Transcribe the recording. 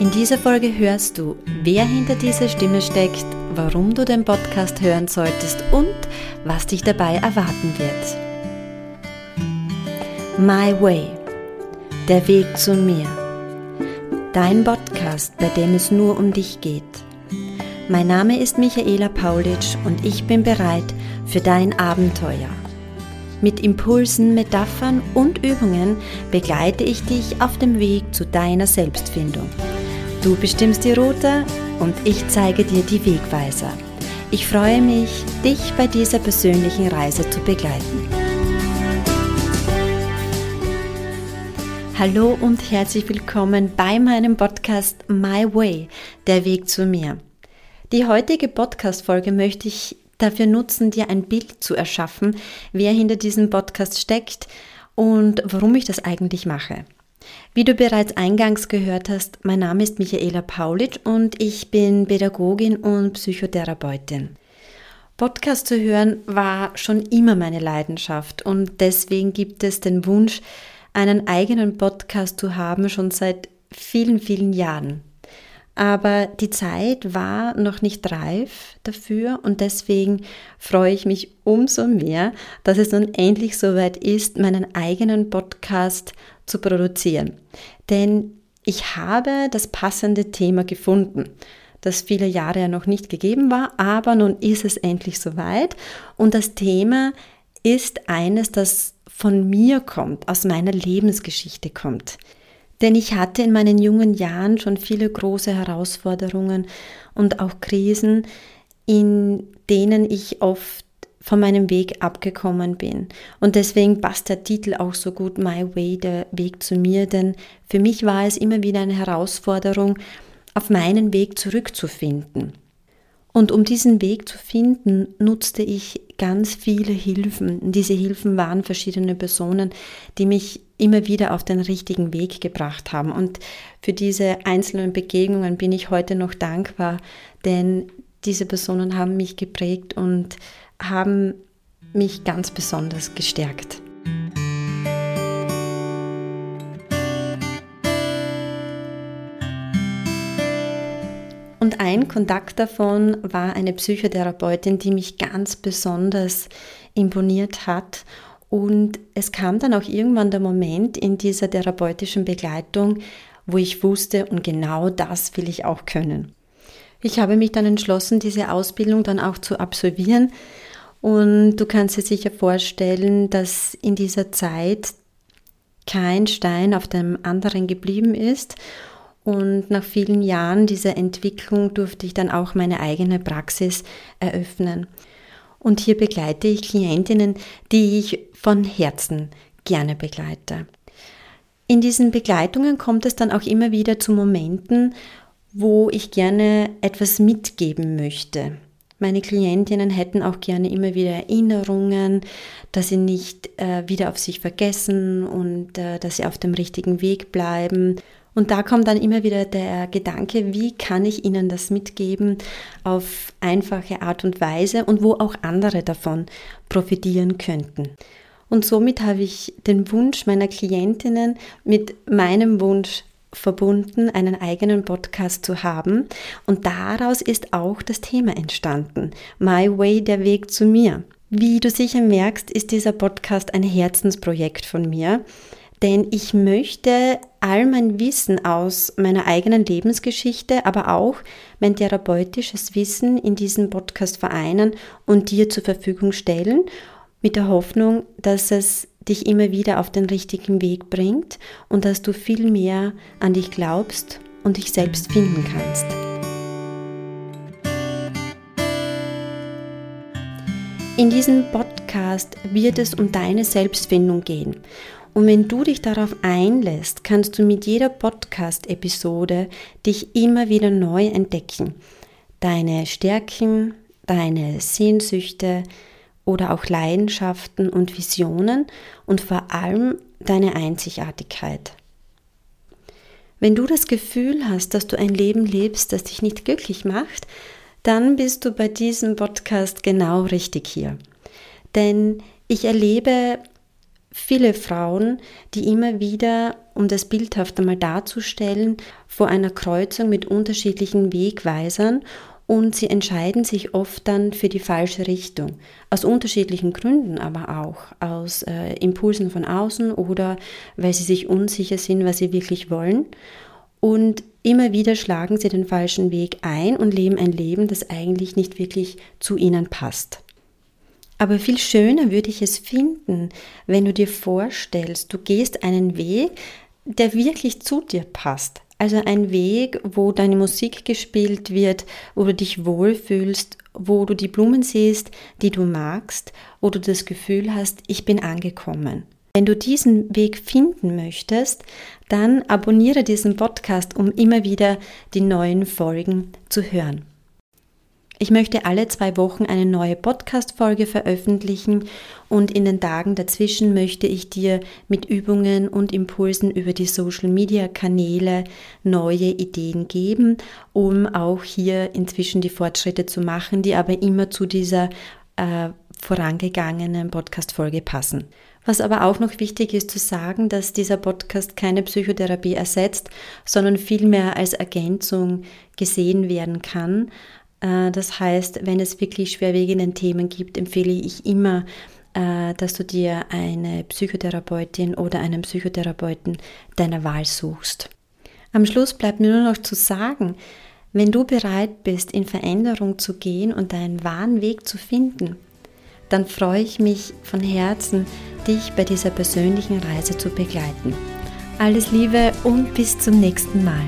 In dieser Folge hörst du, wer hinter dieser Stimme steckt, warum du den Podcast hören solltest und was dich dabei erwarten wird. My Way, der Weg zu mir. Dein Podcast, bei dem es nur um dich geht. Mein Name ist Michaela Paulitsch und ich bin bereit für dein Abenteuer. Mit Impulsen, Metaphern und Übungen begleite ich dich auf dem Weg zu deiner Selbstfindung. Du bestimmst die Route und ich zeige dir die Wegweiser. Ich freue mich, dich bei dieser persönlichen Reise zu begleiten. Hallo und herzlich willkommen bei meinem Podcast My Way, der Weg zu mir. Die heutige Podcast-Folge möchte ich dafür nutzen, dir ein Bild zu erschaffen, wer hinter diesem Podcast steckt und warum ich das eigentlich mache. Wie du bereits eingangs gehört hast, mein Name ist Michaela Paulitsch und ich bin Pädagogin und Psychotherapeutin. Podcast zu hören war schon immer meine Leidenschaft und deswegen gibt es den Wunsch, einen eigenen Podcast zu haben, schon seit vielen, vielen Jahren. Aber die Zeit war noch nicht reif dafür und deswegen freue ich mich umso mehr, dass es nun endlich soweit ist, meinen eigenen Podcast zu produzieren. Denn ich habe das passende Thema gefunden, das viele Jahre ja noch nicht gegeben war, aber nun ist es endlich soweit und das Thema ist eines, das von mir kommt, aus meiner Lebensgeschichte kommt. Denn ich hatte in meinen jungen Jahren schon viele große Herausforderungen und auch Krisen, in denen ich oft von meinem Weg abgekommen bin. Und deswegen passt der Titel auch so gut My Way, der Weg zu mir, denn für mich war es immer wieder eine Herausforderung, auf meinen Weg zurückzufinden. Und um diesen Weg zu finden, nutzte ich ganz viele Hilfen. Diese Hilfen waren verschiedene Personen, die mich immer wieder auf den richtigen Weg gebracht haben. Und für diese einzelnen Begegnungen bin ich heute noch dankbar, denn diese Personen haben mich geprägt und haben mich ganz besonders gestärkt. Und ein Kontakt davon war eine Psychotherapeutin, die mich ganz besonders imponiert hat. Und es kam dann auch irgendwann der Moment in dieser therapeutischen Begleitung, wo ich wusste, und genau das will ich auch können. Ich habe mich dann entschlossen, diese Ausbildung dann auch zu absolvieren und du kannst dir sicher vorstellen, dass in dieser Zeit kein Stein auf dem anderen geblieben ist. Und nach vielen Jahren dieser Entwicklung durfte ich dann auch meine eigene Praxis eröffnen. Und hier begleite ich Klientinnen, die ich von Herzen gerne begleite. In diesen Begleitungen kommt es dann auch immer wieder zu Momenten, wo ich gerne etwas mitgeben möchte. Meine Klientinnen hätten auch gerne immer wieder Erinnerungen, dass sie nicht äh, wieder auf sich vergessen und äh, dass sie auf dem richtigen Weg bleiben. Und da kommt dann immer wieder der Gedanke, wie kann ich ihnen das mitgeben auf einfache Art und Weise und wo auch andere davon profitieren könnten. Und somit habe ich den Wunsch meiner Klientinnen mit meinem Wunsch verbunden, einen eigenen Podcast zu haben. Und daraus ist auch das Thema entstanden. My Way, der Weg zu mir. Wie du sicher merkst, ist dieser Podcast ein Herzensprojekt von mir, denn ich möchte all mein Wissen aus meiner eigenen Lebensgeschichte, aber auch mein therapeutisches Wissen in diesem Podcast vereinen und dir zur Verfügung stellen, mit der Hoffnung, dass es dich immer wieder auf den richtigen Weg bringt und dass du viel mehr an dich glaubst und dich selbst finden kannst. In diesem Podcast wird es um deine Selbstfindung gehen. Und wenn du dich darauf einlässt, kannst du mit jeder Podcast-Episode dich immer wieder neu entdecken. Deine Stärken, deine Sehnsüchte, oder auch Leidenschaften und Visionen und vor allem deine Einzigartigkeit. Wenn du das Gefühl hast, dass du ein Leben lebst, das dich nicht glücklich macht, dann bist du bei diesem Podcast genau richtig hier. Denn ich erlebe viele Frauen, die immer wieder, um das bildhaft einmal darzustellen, vor einer Kreuzung mit unterschiedlichen Wegweisern und sie entscheiden sich oft dann für die falsche Richtung. Aus unterschiedlichen Gründen, aber auch aus äh, Impulsen von außen oder weil sie sich unsicher sind, was sie wirklich wollen. Und immer wieder schlagen sie den falschen Weg ein und leben ein Leben, das eigentlich nicht wirklich zu ihnen passt. Aber viel schöner würde ich es finden, wenn du dir vorstellst, du gehst einen Weg, der wirklich zu dir passt. Also ein Weg, wo deine Musik gespielt wird, wo du dich wohlfühlst, wo du die Blumen siehst, die du magst, wo du das Gefühl hast, ich bin angekommen. Wenn du diesen Weg finden möchtest, dann abonniere diesen Podcast, um immer wieder die neuen Folgen zu hören. Ich möchte alle zwei Wochen eine neue Podcast-Folge veröffentlichen und in den Tagen dazwischen möchte ich dir mit Übungen und Impulsen über die Social-Media-Kanäle neue Ideen geben, um auch hier inzwischen die Fortschritte zu machen, die aber immer zu dieser äh, vorangegangenen Podcast-Folge passen. Was aber auch noch wichtig ist zu sagen, dass dieser Podcast keine Psychotherapie ersetzt, sondern vielmehr als Ergänzung gesehen werden kann. Äh, das heißt, wenn es wirklich schwerwiegende Themen gibt, empfehle ich immer, äh, dass du dir eine Psychotherapeutin oder einen Psychotherapeuten deiner Wahl suchst. Am Schluss bleibt mir nur noch zu sagen, wenn du bereit bist, in Veränderung zu gehen und deinen wahren Weg zu finden, dann freue ich mich von Herzen, dich bei dieser persönlichen Reise zu begleiten. Alles Liebe und bis zum nächsten Mal.